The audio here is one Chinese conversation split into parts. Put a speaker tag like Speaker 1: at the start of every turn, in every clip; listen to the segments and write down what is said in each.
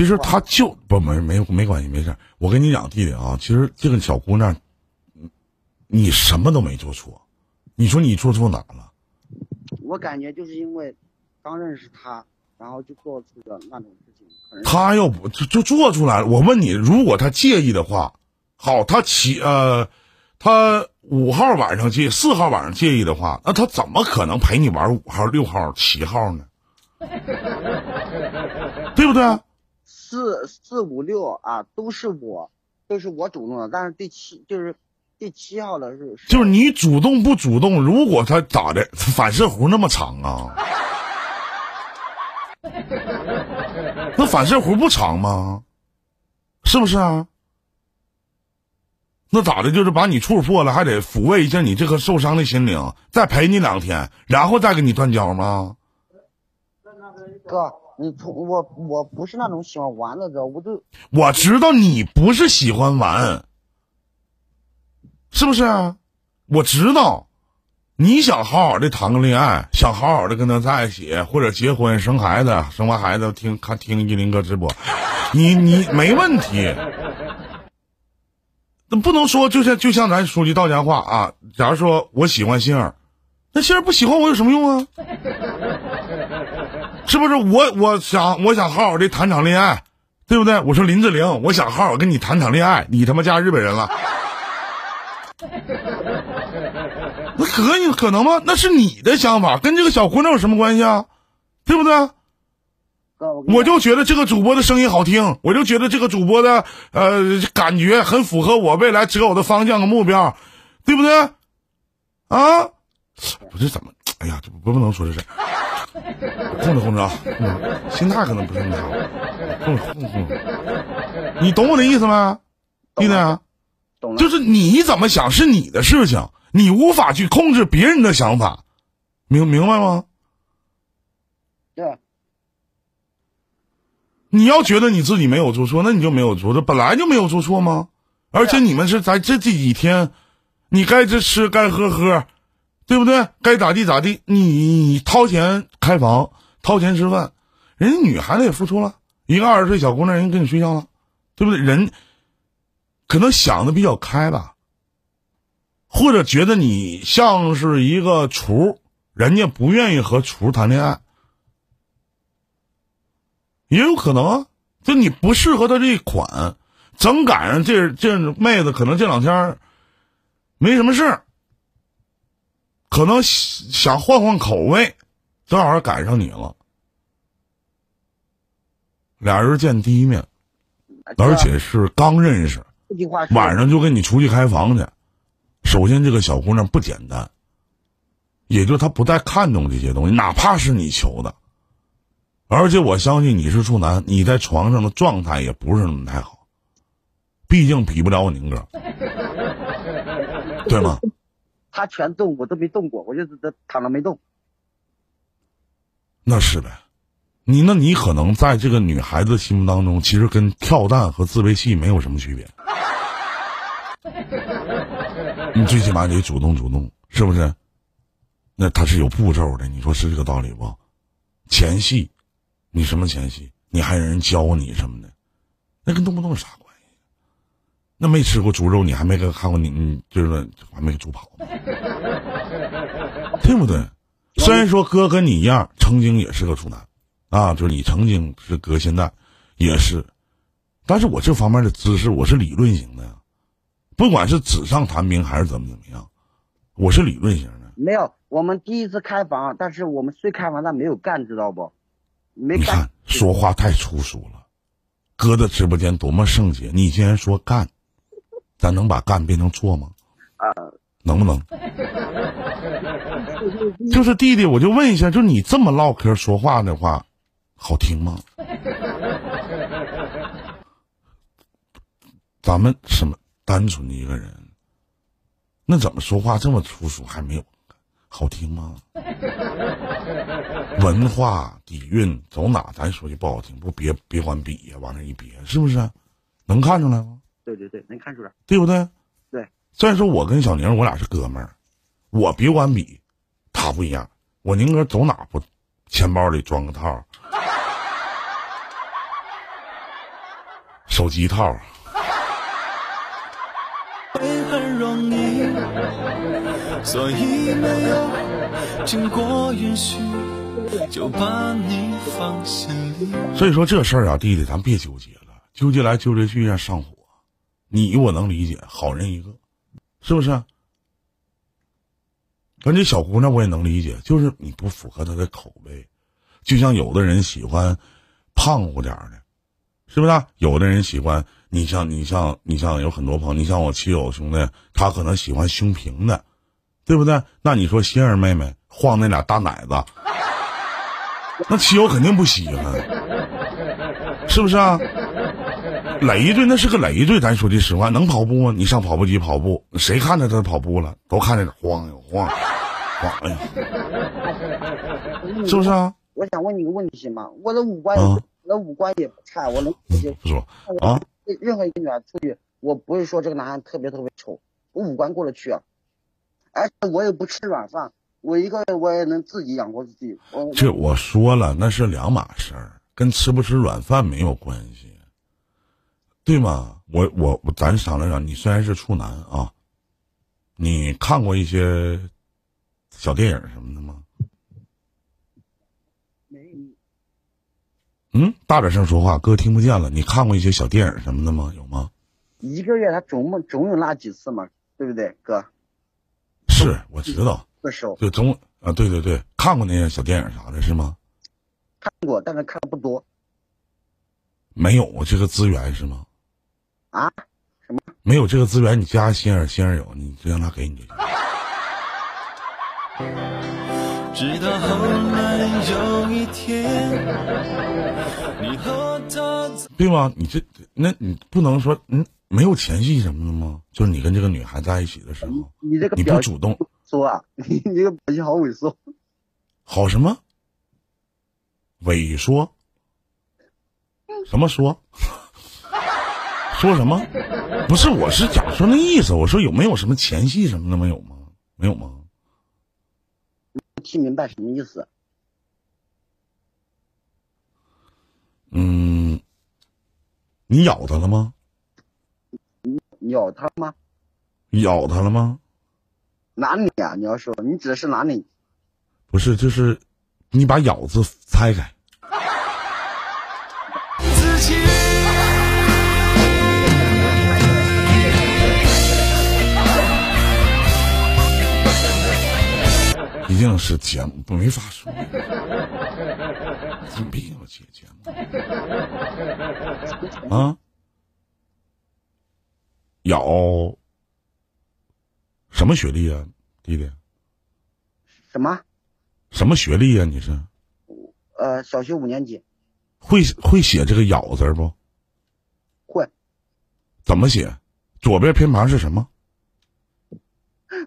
Speaker 1: 其实他就不没没没关系，没事。我跟你讲，弟弟啊，其实这个小姑娘，你什么都没做错，你说你做错哪了？
Speaker 2: 我感觉就是因为刚认识他，然后就做出了那种事情。
Speaker 1: 他要不就就做出来了。我问你，如果他介意的话，好，他七呃，他五号晚上介，四号晚上介意的话，那他怎么可能陪你玩五号、六号、七号呢？对不对？
Speaker 2: 四四五六啊，都是我，都是我主动的。但是第七就是第七号的是，
Speaker 1: 就是你主动不主动？如果他咋的，反射弧那么长啊？那反射弧不长吗？是不是啊？那咋的？就是把你处破了，还得抚慰一下你这颗受伤的心灵，再陪你两天，然后再跟你断交吗？
Speaker 2: 哥，你从我我不是那种喜欢玩的人，我就
Speaker 1: 我知道你不是喜欢玩，是不是？我知道。你想好好的谈个恋爱，想好好的跟他在一起，或者结婚生孩子，生完孩子听看听依林哥直播，你你没问题。那不能说就像就像咱说句道家话啊，假如说我喜欢杏儿，那杏儿不喜欢我有什么用啊？是不是？我我想我想好好的谈场恋爱，对不对？我说林志玲，我想好好跟你谈场恋爱，你他妈嫁日本人了。那可以可能吗？那是你的想法，跟这个小姑娘有什么关系啊？对不对？我就觉得这个主播的声音好听，我就觉得这个主播的呃感觉很符合我未来择偶的方向和目标，对不对？啊？不是怎么？哎呀，这不不能说这事，控制控制啊！心态可能不是那么好，控制控制。你懂我的意思吗，弟弟？
Speaker 2: 懂了。
Speaker 1: 就是你怎么想是你的事情。你无法去控制别人的想法，明明白吗？
Speaker 2: 对。
Speaker 1: 你要觉得你自己没有做错，那你就没有做错，本来就没有做错吗？而且你们是在这这几天，你该吃吃，该喝喝，对不对？该咋地咋地，你掏钱开房，掏钱吃饭，人家女孩子也付出了，一个二十岁小姑娘，人跟你睡觉了，对不对？人可能想的比较开吧。或者觉得你像是一个厨，人家不愿意和厨谈恋爱，也有可能啊。就你不适合他这一款，正赶上这这妹子可能这两天没什么事儿，可能想换换口味，正好赶上你了。俩人见第一面，而且是刚认识，晚上就跟你出去开房去。首先，这个小姑娘不简单，也就她不太看重这些东西，哪怕是你求的。而且我相信你是处男，你在床上的状态也不是那么太好，毕竟比不了我宁哥，对吗？
Speaker 2: 他全动，我都没动过，我就是在躺着没动。
Speaker 1: 那是呗，你那你可能在这个女孩子心目当中，其实跟跳蛋和自慰器没有什么区别。你最起码得主动主动，是不是？那他是有步骤的，你说是这个道理不？前戏，你什么前戏？你还让人教你什么的？那跟动不动有啥？那没吃过猪肉，你还没看过你，你就是还没猪跑，对不对？虽然说哥跟你一样，曾经也是个处男，啊，就是你曾经是哥，现在也是，但是我这方面的知识，我是理论型的呀。不管是纸上谈兵还是怎么怎么样，我是理论型的。
Speaker 2: 没有，我们第一次开房，但是我们虽开房，但没有干，知道不？没干。
Speaker 1: 你看说话太粗俗了，哥的直播间多么圣洁，你竟然说干，咱能把干变成做吗？
Speaker 2: 啊，
Speaker 1: 能不能？就是弟弟，我就问一下，就你这么唠嗑说话的话，好听吗？咱们什么？单纯的一个人，那怎么说话这么粗俗，还没有好听吗？文化底蕴走哪？咱说句不好听，不别别管比呀，往那一别，是不是？能看出来吗？
Speaker 2: 对对对，能看出来，
Speaker 1: 对不对？
Speaker 2: 对。
Speaker 1: 虽然说我跟小宁，我俩是哥们儿，我别管比，他不一样。我宁哥走哪不，钱包里装个套，手机套。所以没有经过允许就把你放心里。所以说这事儿啊，弟弟，咱别纠结了，纠结来纠结去让上火。你我能理解，好人一个，是不是？而且小姑娘我也能理解，就是你不符合她的口味。就像有的人喜欢胖乎点的，是不是？有的人喜欢你像你像你像有很多朋友，你像我妻友兄弟，他可能喜欢胸平的。对不对？那你说心儿妹妹晃那俩大奶子，那七友肯定不稀罕，是不是啊？累赘那是个累赘，咱说句实话，能跑步吗？你上跑步机跑步，谁看着他跑步了？都看着晃悠晃，晃哎呀，是不是啊？
Speaker 3: 我想问你个问题行吗？我的五官，我的五官也不差，我能直接
Speaker 1: 说啊。
Speaker 3: 任何一个女孩出去，我不是说这个男孩特别特别丑，我五官过得去啊。而且我也不吃软饭，我一个人我也能自己养活自己。
Speaker 1: 这我说了，那是两码事儿，跟吃不吃软饭没有关系，对吗？我我我，咱商量商量。你虽然是处男啊，你看过一些小电影什么的吗？
Speaker 3: 没。
Speaker 1: 嗯，大点声说话，哥听不见了。你看过一些小电影什么的吗？有吗？
Speaker 3: 一个月他总总有那几次嘛，对不对，哥？
Speaker 1: 是，我知道。就总啊，对对对，看过那些小电影啥的，是吗？
Speaker 3: 看过，但是看的不多。
Speaker 1: 没有这个资源是吗？
Speaker 3: 啊？什么？
Speaker 1: 没有这个资源，你加心儿，心儿有，你就让他给你就行。直到后来有一天，你和他对吗？你这，那你不能说嗯。没有前戏什么的吗？就是你跟这个女孩在一起的时候，
Speaker 3: 你这个
Speaker 1: 你不主动
Speaker 3: 说啊，你这个表情好猥琐，
Speaker 1: 好什么？萎缩？什么说？说什么？不是，我是讲说那意思。我说有没有什么前戏什么的没有吗？没有吗？
Speaker 3: 听明白什么意思？
Speaker 1: 嗯，你咬他了吗？
Speaker 3: 咬他吗？
Speaker 1: 咬他了吗？
Speaker 3: 哪里啊？你要说，你指的是哪里？
Speaker 1: 不是，就是你把“咬”字拆开。毕竟是节目，没法说。怎么必要接节目？啊？咬什么学历啊，弟弟？
Speaker 3: 什么？
Speaker 1: 什么学历呀？你是？
Speaker 3: 呃，小学五年级。
Speaker 1: 会会写这个“咬”字不？
Speaker 3: 会。
Speaker 1: 怎么写？左边偏旁是什么？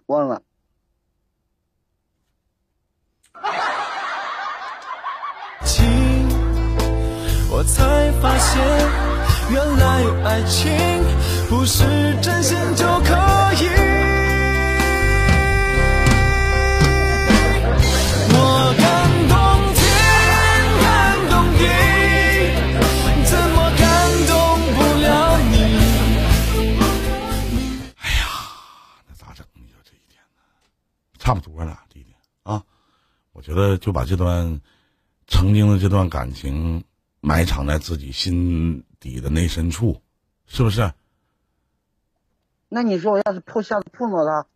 Speaker 3: 忘了。我才发现，原来爱情。不是真心就可以。我感动天，感动地，怎么感动不了你？哎呀，那咋整？你说这一天呢？差不多了，觉得就把这段曾经的这段感情埋藏在自己心底的内深处，是不是？那你说我要是碰下次碰到他，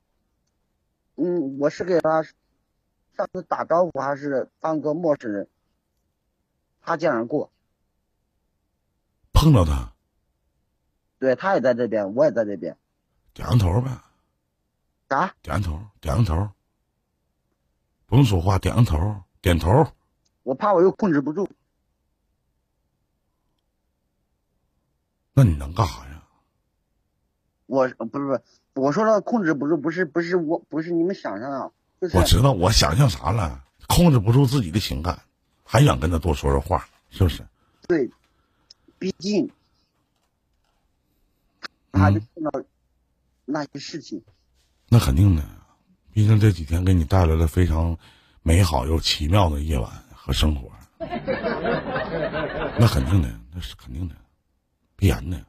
Speaker 3: 嗯，我是给他上次打招呼，还是当个陌生人？擦肩而过。
Speaker 1: 碰到他。
Speaker 3: 对他也在这边，我也在这边。
Speaker 1: 点个头呗。
Speaker 3: 啥？
Speaker 1: 点个头，点个头。不用说话，点个头，点头。
Speaker 3: 我怕我又控制不住。
Speaker 1: 那你能干啥呀？
Speaker 3: 我不是不是，我说了控制不住，不是不是我不是你们想象的。
Speaker 1: 我知道，我想象啥了？控制不住自己的情感，还想跟他多说说话，是不是？
Speaker 3: 对，毕竟，他就碰到那些事情。
Speaker 1: 那肯定的，毕竟这几天给你带来了非常美好又奇妙的夜晚和生活。那肯定的，那是肯定的。必然的。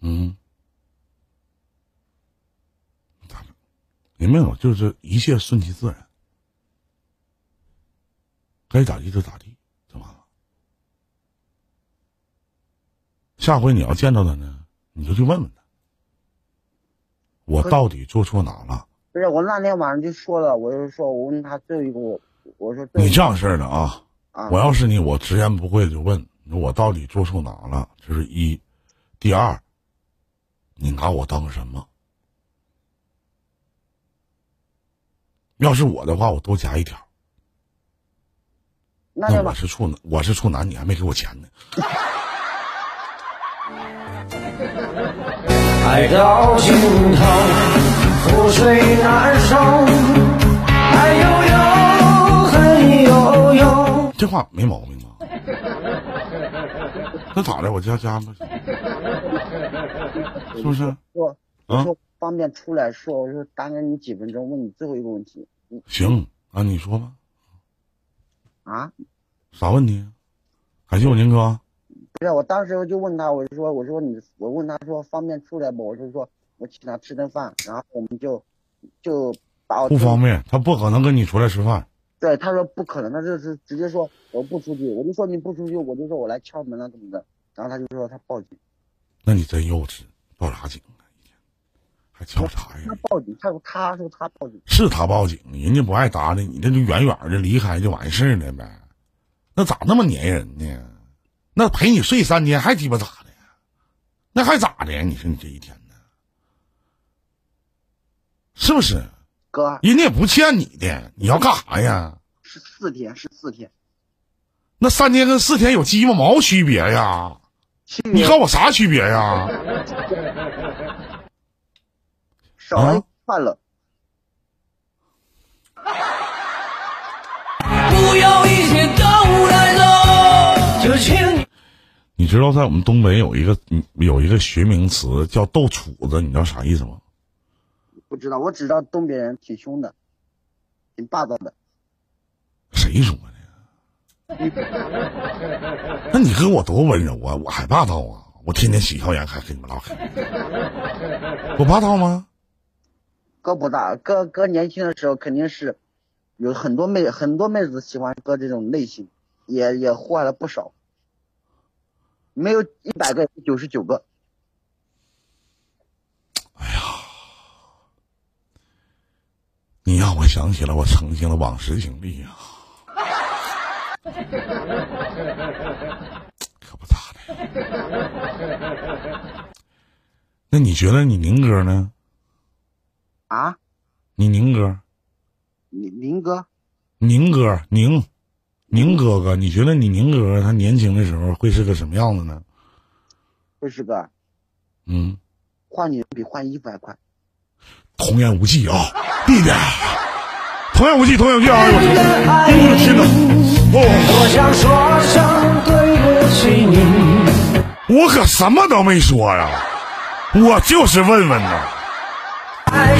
Speaker 1: 嗯，咋整？也没有，就是一切顺其自然，该咋地就咋地，就完了。下回你要见到他呢，你就去问问他，我到底做错哪了？
Speaker 3: 不是，我那天晚上就说了，我就说，我问他最后一个，我我说
Speaker 1: 你这样式的啊，我要是你，我直言不讳就问，我到底做错哪了？这是一，第二。你拿我当什么？要是我的话，我多加一条。
Speaker 3: 那
Speaker 1: 我是处男，我是处男，你还没给我钱呢。爱到尽头，覆水难收，爱悠悠，恨悠悠。这话没毛病吧？那咋的？我加加吧。是不是？
Speaker 3: 说，我说方便出来说，我说耽搁你几分钟，问你最后一个问题。
Speaker 1: 行啊，你说吧。
Speaker 3: 啊？
Speaker 1: 啥问题？感谢我宁哥。
Speaker 3: 不是，我当时就问他，我就说，我说你，我问他说方便出来不？我就说我请他吃顿饭，然后我们就就把我
Speaker 1: 不方便，他不可能跟你出来吃饭。
Speaker 3: 对，他说不可能，他就是直接说我不出去，我就说你不出去，我就说我来敲门了怎么的，然后他就说他报警。
Speaker 1: 那你真幼稚。报啥警啊？一天还敲啥呀？
Speaker 3: 他报警，他说他说他报警，
Speaker 1: 是他报警，人家不爱搭理你，那就远远的离开就完事儿了呗。那咋那么粘人呢？那陪你睡三天还鸡巴咋的？那还咋的？你说你这一天呢？是不是？
Speaker 3: 哥，
Speaker 1: 人家也不欠你的，你要干啥呀？
Speaker 3: 是四天，是四天。
Speaker 1: 那三天跟四天有鸡巴毛区别呀？你告诉我啥区别呀？
Speaker 3: 少了快乐。
Speaker 1: 你知道在我们东北有一个有一个学名词叫“斗杵子”，你知道啥意思吗？
Speaker 3: 不知道，我只知道东北人挺凶的，挺霸道的。
Speaker 1: 谁说的？那你跟我多温柔啊，我还霸道啊！我天天喜笑颜开跟你们唠嗑，我霸道吗？
Speaker 3: 哥不大，哥哥年轻的时候肯定是有很多妹很多妹子喜欢哥这种类型，也也坏了不少，没有一百个九十九个。
Speaker 1: 哎呀，你让我想起了我曾经的往事经历啊！可不咋的。那你觉得你宁哥呢？
Speaker 3: 啊？
Speaker 1: 你宁哥？
Speaker 3: 宁宁哥？
Speaker 1: 宁哥，宁宁哥哥，你觉得你宁哥他年轻的时候会是个什么样子呢？
Speaker 3: 会是个？
Speaker 1: 嗯。
Speaker 3: 换女人比换衣服还快。
Speaker 1: 童言无忌啊，弟弟。童言无忌，童言无忌啊！哎呦我天哪！我想说声对不起你，我可什么都没说呀，我就是问问呢。爱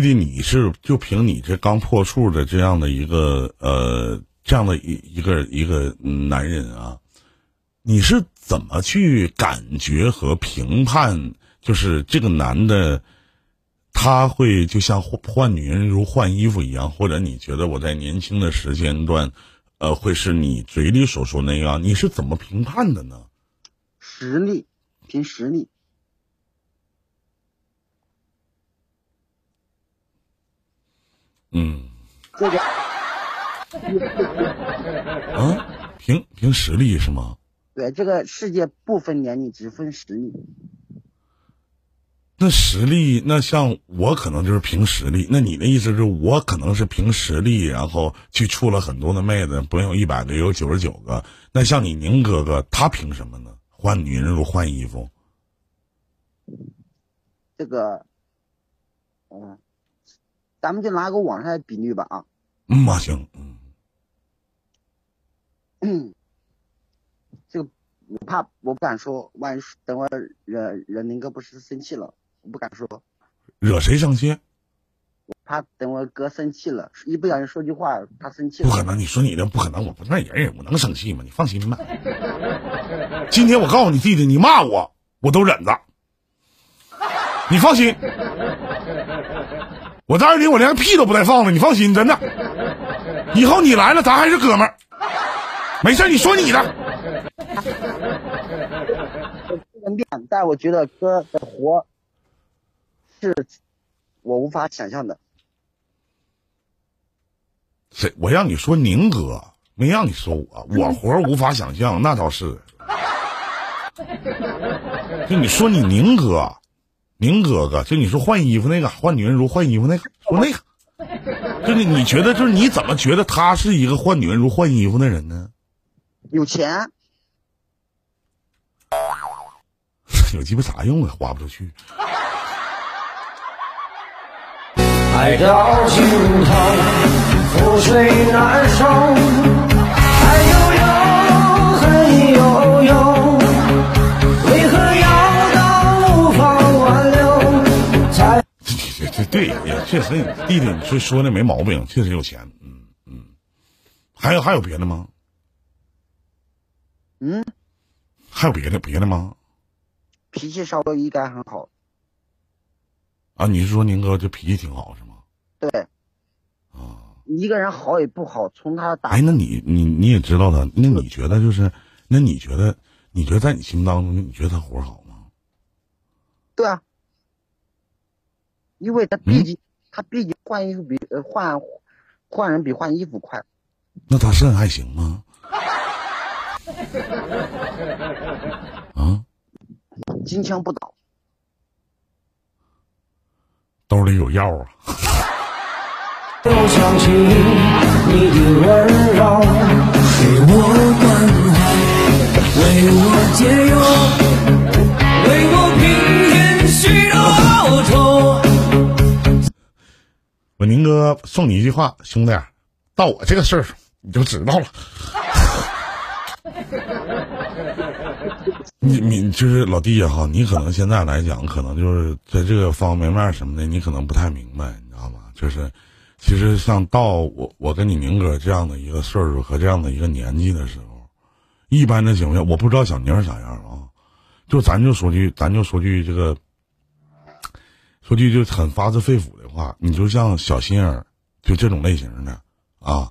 Speaker 1: 弟弟，你是就凭你这刚破处的这样的一个呃这样的一一个一个男人啊，你是怎么去感觉和评判？就是这个男的，他会就像换女人如换衣服一样，或者你觉得我在年轻的时间段，呃，会是你嘴里所说那样？你是怎么评判的呢？
Speaker 3: 实力，凭实力。
Speaker 1: 嗯，
Speaker 3: 这个，
Speaker 1: 啊，凭凭实力是吗？
Speaker 3: 对，这个世界不分年龄，只分实力。
Speaker 1: 那实力，那像我可能就是凭实力。那你的意思是我可能是凭实力，然后去处了很多的妹子，不用一百个，也有九十九个。那像你宁哥哥，他凭什么呢？换女人如换衣服。
Speaker 3: 这个，嗯。咱们就拿个网上的比率吧啊，
Speaker 1: 嗯嘛行，嗯，
Speaker 3: 这个我怕我不敢说，万一等会惹惹林哥不是生气了，我不敢说。
Speaker 1: 惹谁生气？
Speaker 3: 我怕等我哥生气了，一不小心说句话，他生气了。
Speaker 1: 不可能，你说你的不可能，我不那人，我能生气吗？你放心吧。今天我告诉你弟弟，你骂我，我都忍着。你放心，我在二零，我连个屁都不带放的。你放心，真的。以后你来了，咱还是哥们儿。没事，你说你的。
Speaker 3: 但我觉得哥的活是我无法想象的。
Speaker 1: 谁？我让你说宁哥，没让你说我。我活无法想象，那倒是。就你说你宁哥。宁哥哥，就你说换衣服那个，换女人如换衣服那个，说那个，就你你觉得就是你怎么觉得他是一个换女人如换衣服的人呢？
Speaker 3: 有钱，
Speaker 1: 有鸡巴啥用啊？花不出去。
Speaker 2: 爱到尽头，覆水难收，爱悠
Speaker 1: 对，也确实，弟弟你说说的没毛病，确实有钱。嗯嗯，还有还有别的吗？
Speaker 3: 嗯，
Speaker 1: 还有别的别的吗？
Speaker 3: 脾气稍微应该很好。
Speaker 1: 啊，你是说宁哥这脾气挺好是吗？
Speaker 3: 对。
Speaker 1: 啊。
Speaker 3: 一个人好与不好，从他打。
Speaker 1: 哎，那你你你也知道他，那你觉得就是，那你觉得，你觉得在你心目当中，你觉得他活好吗？
Speaker 3: 对啊。因为他毕竟，他毕竟换衣服比呃换换人比换衣服快。
Speaker 1: 那他肾还行吗？啊？
Speaker 3: 金枪不倒。
Speaker 1: 兜里有药啊。
Speaker 2: 又想起你的温柔，给我关怀，为我解忧，我
Speaker 1: 宁哥送你一句话，兄弟，到我这个岁数你就知道了。你你就是老弟哈，你可能现在来讲，可能就是在这个方方面面什么的，你可能不太明白，你知道吗？就是其实像到我我跟你宁哥这样的一个岁数和这样的一个年纪的时候，一般的情况下，我不知道小宁啥样啊。就咱就说句，咱就说句这个。说句就很发自肺腑的话，你就像小心眼儿，就这种类型的啊，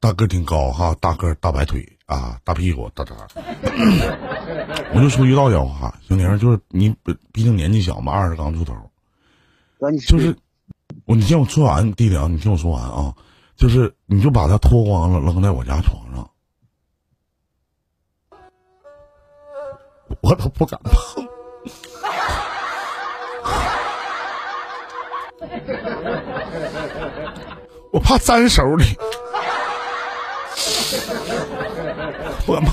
Speaker 1: 大个挺高哈，大个大白腿啊，大屁股大渣。我就说句道家话，小宁就是你，毕竟年纪小嘛，二十刚出头，就是我你听我说完，弟弟啊，你听我说完啊，就是你就把他脱光了扔在我家床上，我都不敢碰。我怕粘手里，我吗？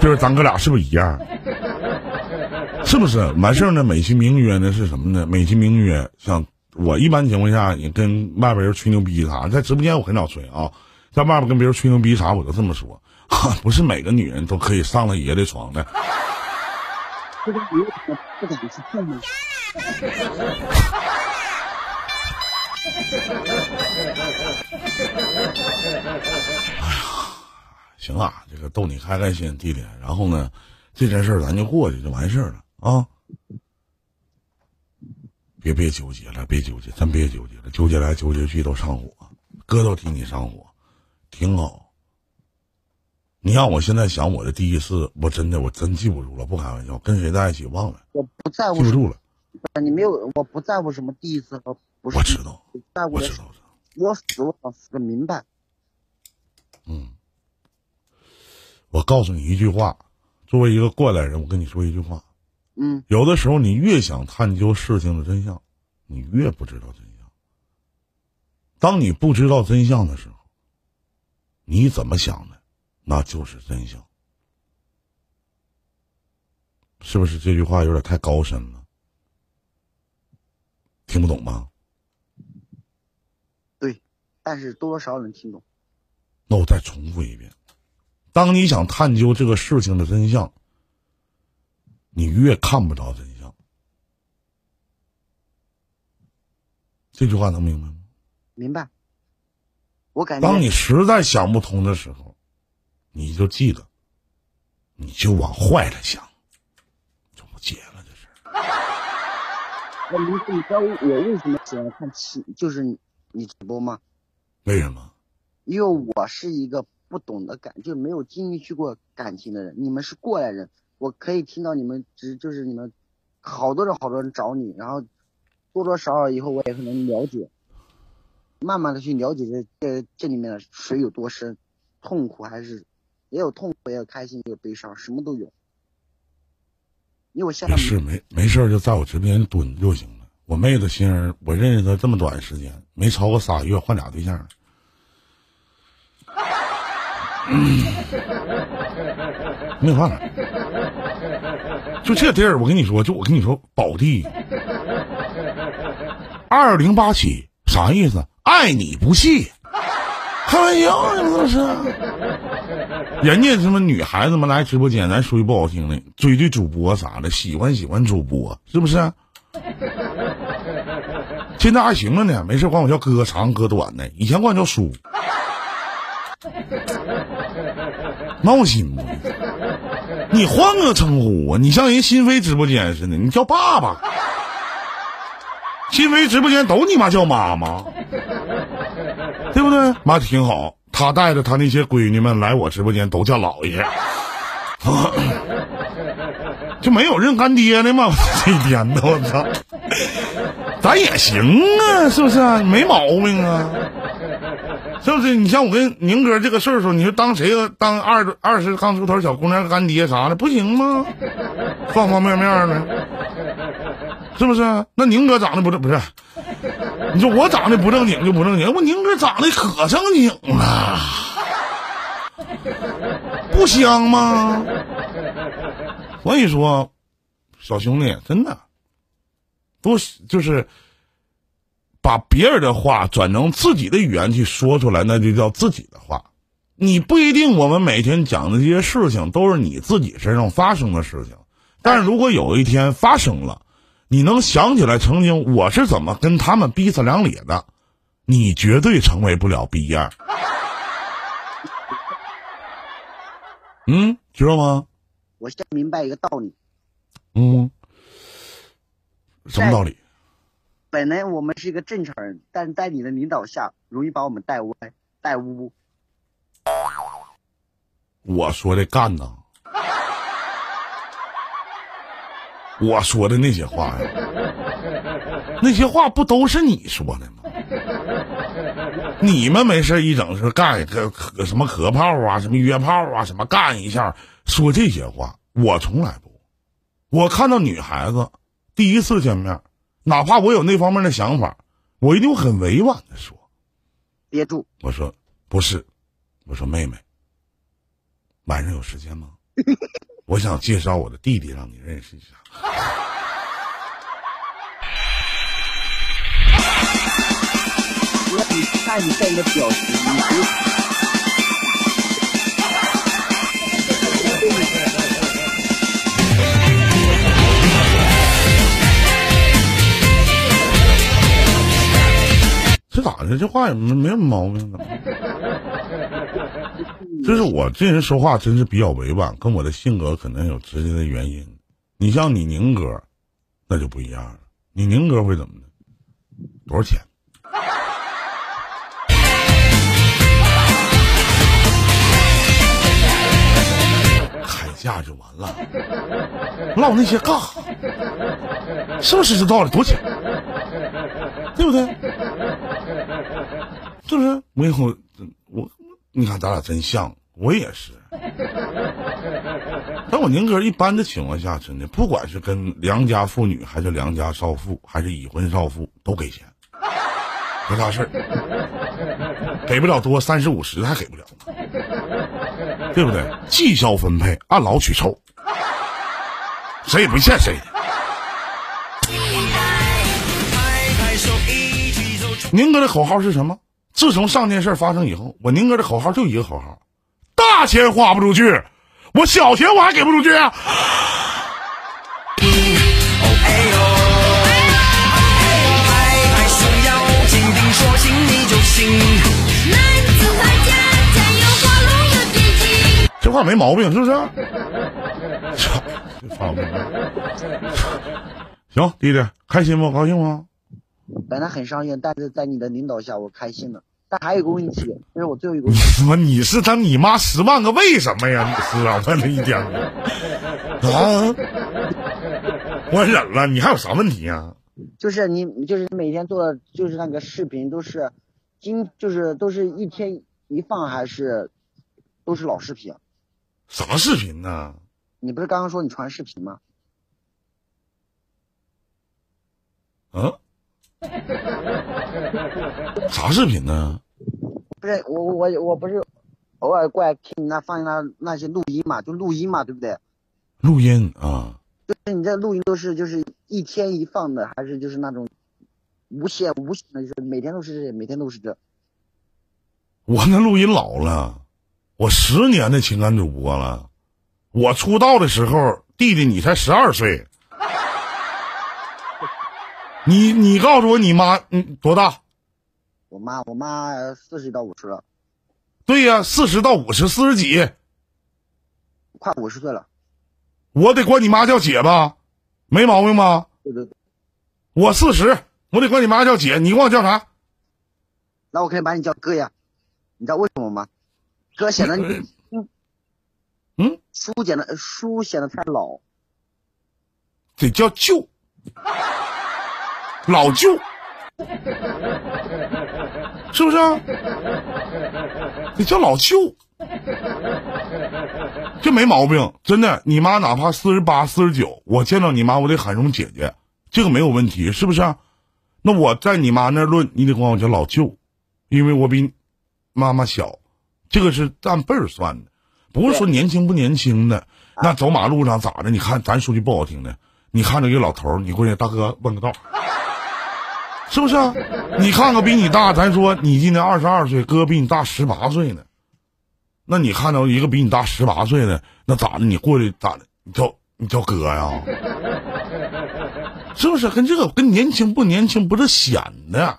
Speaker 1: 就是咱哥俩是不是一样？是不是完事儿呢？美其名曰呢是什么呢？美其名曰，像我一般情况下你跟外边人吹牛逼啥，在直播间我很少吹啊，在外边跟别人吹牛逼啥，我都这么说，不是每个女人都可以上了爷的床的。哎呀，行啊，这个逗你开开心，弟弟。然后呢，这件事咱就过去就完事儿了啊！别别纠结了，别纠结，咱别纠结了，纠结来纠结去都上火，哥都替你上火，挺好。你让我现在想我的第一次，我真的我真记不住了，不开玩笑，跟谁在一起忘了，
Speaker 3: 我不在乎，
Speaker 1: 记不住了。
Speaker 3: 你没有，我不在乎什么第一次和不是。
Speaker 1: 我知道，
Speaker 3: 我
Speaker 1: 知道，
Speaker 3: 我死我想死个明白。
Speaker 1: 嗯，我告诉你一句话，作为一个过来人，我跟你说一句话。
Speaker 3: 嗯，
Speaker 1: 有的时候你越想探究事情的真相，你越不知道真相。当你不知道真相的时候，你怎么想的，那就是真相。是不是这句话有点太高深了？听不懂吗？
Speaker 3: 对但是多多少能听懂？
Speaker 1: 那我再重复一遍，当你想探究这个事情的真相，你越看不着真相。这句话能明白吗？
Speaker 3: 明白。我感觉，
Speaker 1: 当你实在想不通的时候，你就记得，你就往坏了想，就不结了这事儿。
Speaker 3: 那你你知道我为什么喜欢看亲，就是你直播吗？
Speaker 1: 为什么？
Speaker 3: 因为我是一个不懂得感，就没有经历去过感情的人。你们是过来人，我可以听到你们只就是你们好多人好多人找你，然后多多少少以后我也可能了解。慢慢的去了解这这这里面的水有多深，痛苦还是也有痛苦，也有开心，也有悲伤，什么都有。因为我现在
Speaker 1: 没事没没事就在我直播间蹲就行了。我妹子心儿，我认识她这么短时间，没超过仨月换俩对象。没有办法，就这地儿，我跟你说，就我跟你说，宝地二零八七啥意思？爱你不弃，开玩笑呢，这是。人家什么女孩子们来直播间，咱说句不好听的，追追主播啥的，喜欢喜欢主播，是不是？现在还行了呢，没事管我叫哥长哥短的，以前管我叫叔，闹心不？你换个称呼！你像人心飞直播间似的，你叫爸爸。新飞直播间都你妈叫妈妈，对不对？妈挺好，他带着他那些闺女们来我直播间都叫姥爷，就没有认干爹的吗？这一天的我操，咱也行啊，是不是？没毛病啊，是不是？你像我跟宁哥这个岁数，你说当谁当二二十刚出头小姑娘干爹啥的，不行吗？方方面面的。是不是？那宁哥长得不是不是？你说我长得不正经就不正经，我宁哥长得可正经了，不香吗？所以说，小兄弟，真的，不就是把别人的话转成自己的语言去说出来，那就叫自己的话。你不一定，我们每天讲的这些事情都是你自己身上发生的事情，但是如果有一天发生了。你能想起来曾经我是怎么跟他们逼死两咧的，你绝对成为不了逼样。嗯，知道吗？
Speaker 3: 我先明白一个道理。
Speaker 1: 嗯，什么道理？
Speaker 3: 本来我们是一个正常人，但在你的领导下，容易把我们带歪、带污。
Speaker 1: 我说的干呢？我说的那些话呀，那些话不都是你说的吗？你们没事一整是干个可什么磕炮啊，什么约炮啊，什么干一下，说这些话，我从来不。我看到女孩子第一次见面，哪怕我有那方面的想法，我一定很委婉的说：“
Speaker 3: 憋住。”
Speaker 1: 我说：“不是。”我说：“妹妹，晚上有时间吗？” 我想介绍我的弟弟，让你认识一下。
Speaker 3: 你看你这个表情，
Speaker 1: 这咋的？这话也没没什么毛病。就是我这人说话真是比较委婉，跟我的性格可能有直接的原因。你像你宁哥，那就不一样了。你宁哥会怎么的？多少钱？砍价就完了，唠那些干啥？是不是这道理？多少钱？对不对？是不是？我以后我。你看，咱俩真像，我也是。但我宁哥一般的情况下，真的，不管是跟良家妇女，还是良家少妇，还是已婚少妇，都给钱，没啥事儿，给不了多，三十五十还给不了，对不对？绩效分配，按劳取酬，谁也不欠谁。宁哥的口号是什么？自从上件事发生以后，我宁哥的口号就一个口号：大大钱花不出去，我小钱我还给不出去啊！这话没毛病，是不是？行，弟弟，开心不？高兴吗？
Speaker 3: 本来很伤心，但是在你的领导下，我开心了。但还有一个问题，这是我最后一个问题。
Speaker 1: 你是他你妈十万个为什么呀？你是啊，问了一天 啊！我忍了，你还有啥问题呀？
Speaker 3: 就是你，就是每天做的，就是那个视频都是，今就是都是一天一放，还是都是老视频？
Speaker 1: 什么视频呢？
Speaker 3: 你不是刚刚说你传视频吗？
Speaker 1: 嗯？啥视频呢？
Speaker 3: 不是我我我不是偶尔过来听你那放那那些录音嘛，就录音嘛，对不对？
Speaker 1: 录音啊。
Speaker 3: 就是你这录音都是就是一天一放的，还是就是那种无限无限的，就是每天都是这，每天都是这。
Speaker 1: 我那录音老了。我十年的情感主播了，我出道的时候，弟弟你才十二岁。你你告诉我，你妈嗯多大？
Speaker 3: 我妈我妈四十到五十了。
Speaker 1: 对呀，四十到五十，四十几，
Speaker 3: 快五十岁了。
Speaker 1: 我得管你妈叫姐吧，没毛病吧？
Speaker 3: 对对对。
Speaker 1: 我四十，我得管你妈叫姐，你管我叫啥？
Speaker 3: 那我可以把你叫哥呀，你知道为什么吗？哥显得你，
Speaker 1: 嗯，
Speaker 3: 叔显得叔显得太老，
Speaker 1: 得叫舅，老舅，是不是？你叫老舅，这没毛病，真的。你妈哪怕四十八、四十九，我见到你妈，我得喊声姐姐，这个没有问题，是不是？那我在你妈那论，你得管我叫老舅，因为我比妈妈小。这个是按辈儿算的，不是说年轻不年轻的。那走马路上咋的？你看，咱说句不好听的，你看着一个老头儿，你过去大哥问个道，是不是？啊你看看比你大，咱说你今年二十二岁，哥比你大十八岁呢。那你看到一个比你大十八岁的，那咋的？你过去咋的？你叫你叫哥呀？是不是？跟这个跟年轻不年轻不是显的？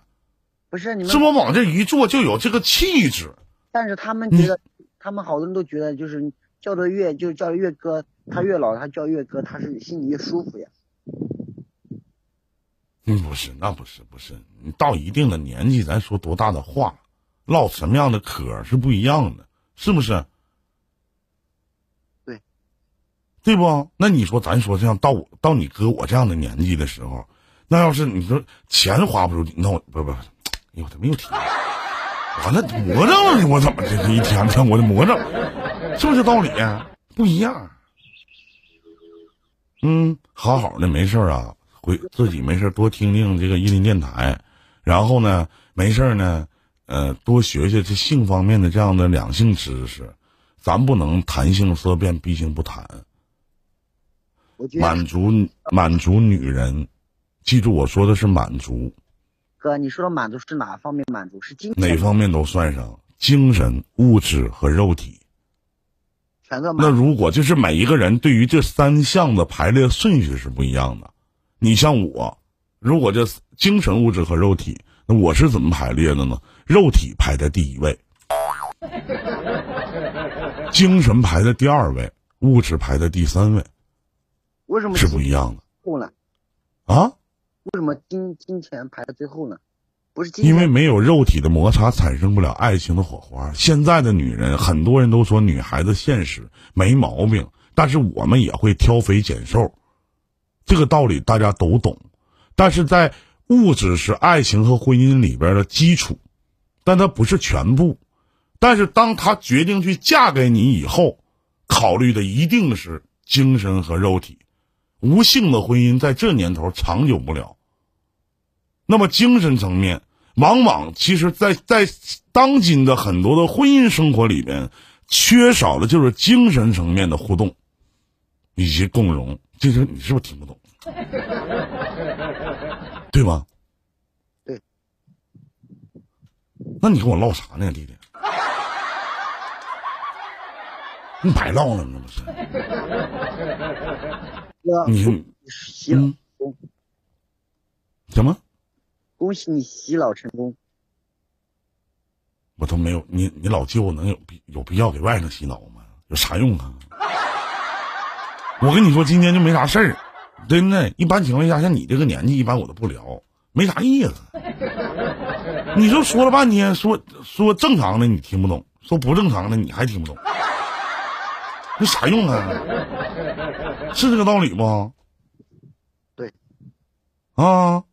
Speaker 3: 不是你们
Speaker 1: 是不往这一坐就有这个气质？
Speaker 3: 但是他们觉得，他们好多人都觉得，就是叫的越就叫越哥，他越老，他叫越哥，他是心里越舒服呀。
Speaker 1: 嗯，不是，那不是，不是，你到一定的年纪，咱说多大的话，唠什么样的嗑是不一样的，是不是？
Speaker 3: 对，
Speaker 1: 对不？那你说，咱说这样到我到你哥我这样的年纪的时候，那要是你说钱花不出去，那我不不，哎呦，怎么又提？我那魔怔了，我怎么这一天天我的魔怔，是不是道理？不一样。嗯，好好的没事啊，回自己没事多听听这个伊林电台，然后呢，没事呢，呃，多学学这性方面的这样的两性知识。咱不能谈性色变，毕性不谈。满足满足女人，记住我说的是满足。
Speaker 3: 哥，你说的满足是哪方面满足？是精
Speaker 1: 哪方面都算上，精神、物质和肉体。那如果就是每一个人对于这三项的排列顺序是不一样的。你像我，如果这精神、物质和肉体，那我是怎么排列的呢？肉体排在第一位，精神排在第二位，物质排在第三位。
Speaker 3: 为什么
Speaker 1: 是不一样的？
Speaker 3: 后呢？
Speaker 1: 啊？
Speaker 3: 为什么金金钱排在最后呢？不是
Speaker 1: 因为没有肉体的摩擦，产生不了爱情的火花。现在的女人，很多人都说女孩子现实没毛病，但是我们也会挑肥拣瘦，这个道理大家都懂。但是在物质是爱情和婚姻里边的基础，但它不是全部。但是当她决定去嫁给你以后，考虑的一定是精神和肉体。无性的婚姻在这年头长久不了。那么精神层面，往往其实，在在当今的很多的婚姻生活里边，缺少的就是精神层面的互动以及共融。这是你是不是听不懂？对吧？
Speaker 3: 对。
Speaker 1: 那你跟我唠啥呢，弟弟？你白唠了吗？不是？
Speaker 3: 哥，
Speaker 1: 你
Speaker 3: 洗老公，
Speaker 1: 什么？
Speaker 3: 恭喜你洗脑成功。
Speaker 1: 我都没有你，你老舅能有必有必要给外甥洗脑吗？有啥用啊？我跟你说，今天就没啥事儿，真的。一般情况下，像你这个年纪，一般我都不聊，没啥意思。你就说了半天，说说正常的你听不懂，说不正常的你还听不懂，有啥用啊？是这个道理不？
Speaker 3: 对。
Speaker 1: 啊。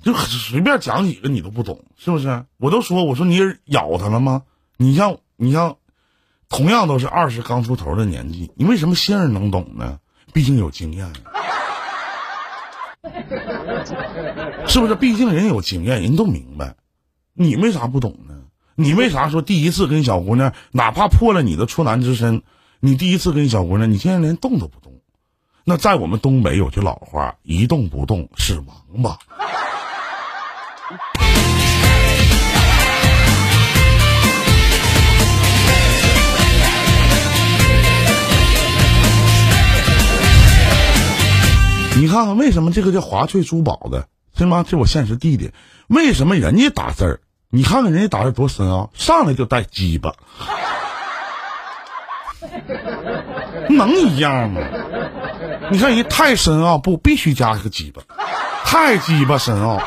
Speaker 1: 就随便讲几个你都不懂，是不是？我都说，我说你咬他了吗？你像你像，同样都是二十刚出头的年纪，你为什么杏儿能懂呢？毕竟有经验，是不是？毕竟人有经验，人都明白，你为啥不懂呢？你为啥说第一次跟小姑娘，哪怕破了你的处男之身，你第一次跟小姑娘，你现在连动都不动？那在我们东北有句老话，一动不动是王八。你看看为什么这个叫华翠珠宝的，是吗？这我现实弟弟，为什么人家打字儿？你看看人家打字多深啊，上来就带鸡巴，能一样吗？你看人家太深奥，不必须加一个鸡巴，太鸡巴深奥，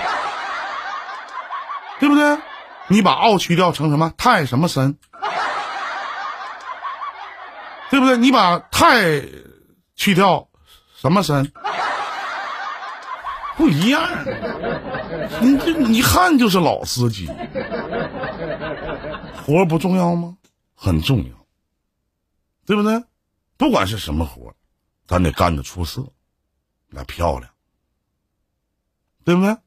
Speaker 1: 对不对？你把奥去掉成什么？太什么深？对不对？你把太去掉什么深？不一样，你这一看就是老司机。活不重要吗？很重要，对不对？不管是什么活，咱得干的出色，那漂亮，对不对？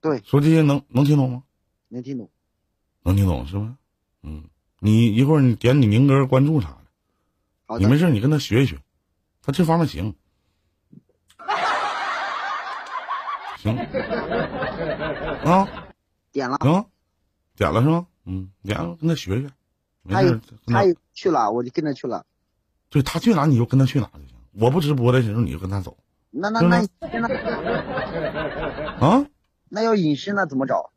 Speaker 3: 对，
Speaker 1: 说这些能能听懂吗？
Speaker 3: 能听懂，
Speaker 1: 能听懂是吧？嗯，你一会儿你点你宁哥关注啥的，你没事你跟他学一学，他这方面行。行，啊，
Speaker 3: 点了，
Speaker 1: 行，点了是吗？嗯，点了，跟他学学。
Speaker 3: 他也他也去了，我就跟他去了。
Speaker 1: 对他去哪你就跟他去哪就行。我不直播的时候你就跟他走。
Speaker 3: 那那那那
Speaker 1: 啊？
Speaker 3: 那要隐身那怎么找？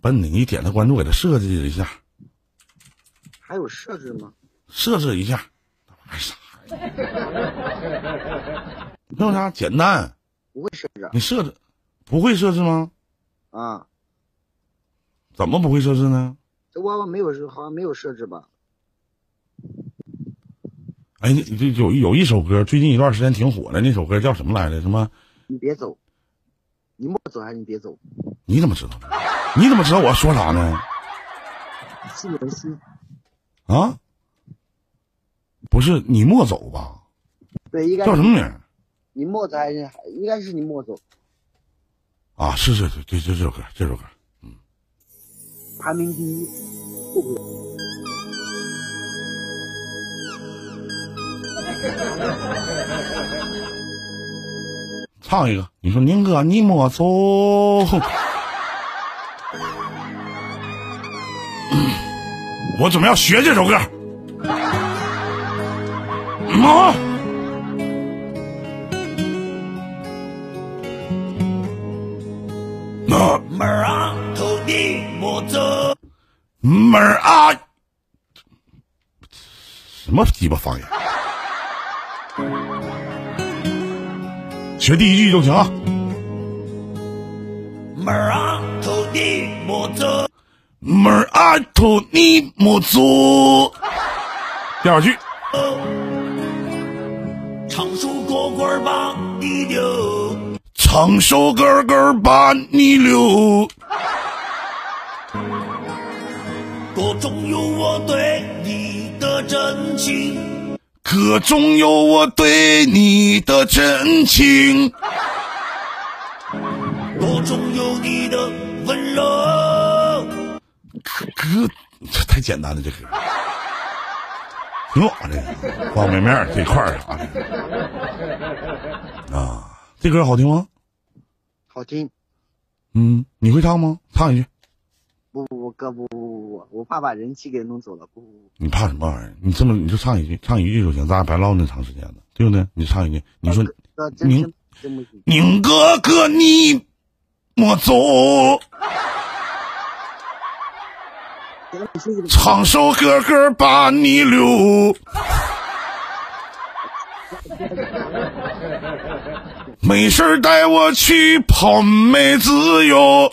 Speaker 1: 笨的，你点他关注，给他设置一下。
Speaker 3: 还有设置吗？
Speaker 1: 设置一下，那玩意啥呀？用啥？简单。
Speaker 3: 不会设置，
Speaker 1: 你设置不会设置吗？
Speaker 3: 啊，
Speaker 1: 怎么不会设置呢？
Speaker 3: 这娃娃没有，好像没有设置吧？
Speaker 1: 哎，你这有有一首歌，最近一段时间挺火的，那首歌叫什么来着？什么？
Speaker 3: 你别走，你莫走还是你别走？
Speaker 1: 你怎么知道？你怎么知道我要说啥呢？
Speaker 3: 是文心
Speaker 1: 啊？不是你莫走吧？
Speaker 3: 对，应该
Speaker 1: 叫什么名？
Speaker 3: 你莫走还是应该是你莫走
Speaker 1: 啊？是是是，这这首歌，这首歌，嗯，
Speaker 3: 排名第一，
Speaker 1: 唱一个，你说宁哥你莫走，我准备要学这首歌，妈。
Speaker 4: 妹儿啊，头你莫走。
Speaker 1: 妹儿啊，什么鸡巴方言？学第一句就行啊。
Speaker 4: 妹儿啊，头你莫走。
Speaker 1: 妹儿啊，头你莫走。第二句。
Speaker 4: 唱首歌歌把你留。
Speaker 1: 唱首歌歌把你留，
Speaker 4: 歌中有我对你的真情，
Speaker 1: 歌中有我对你的真情，
Speaker 4: 歌中有你的温柔。
Speaker 1: 歌这太简单了，这歌。挺好的，方便面这块儿啥的啊，这歌好听吗？
Speaker 3: 好听，
Speaker 1: 嗯，你会唱吗？唱一句。
Speaker 3: 不不不，哥不不不不，我怕把人气给弄走了。不不不，
Speaker 1: 你怕什么玩意儿？你这么你就唱一句，唱一句就行，咱俩白唠那长时间了，对不对？你唱一句，你说宁。宁哥哥你莫走，唱首歌歌把你留。没事儿带我去泡妹子哟。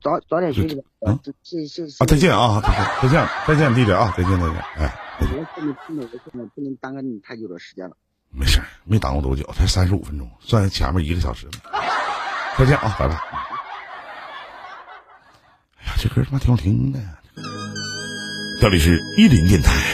Speaker 3: 早早点休息吧。
Speaker 1: 嗯
Speaker 3: 这谢谢谢。
Speaker 1: 啊，再见啊，再见，再见，再见，弟弟啊，再见，再见，哎，
Speaker 3: 我不能不能不能耽搁你太久的时间了。
Speaker 1: 没事儿，没耽误多久，才三十五分钟，算前面一个小时。再见啊，拜拜。哎呀，这歌他妈挺好听的呀。这里是一林电台。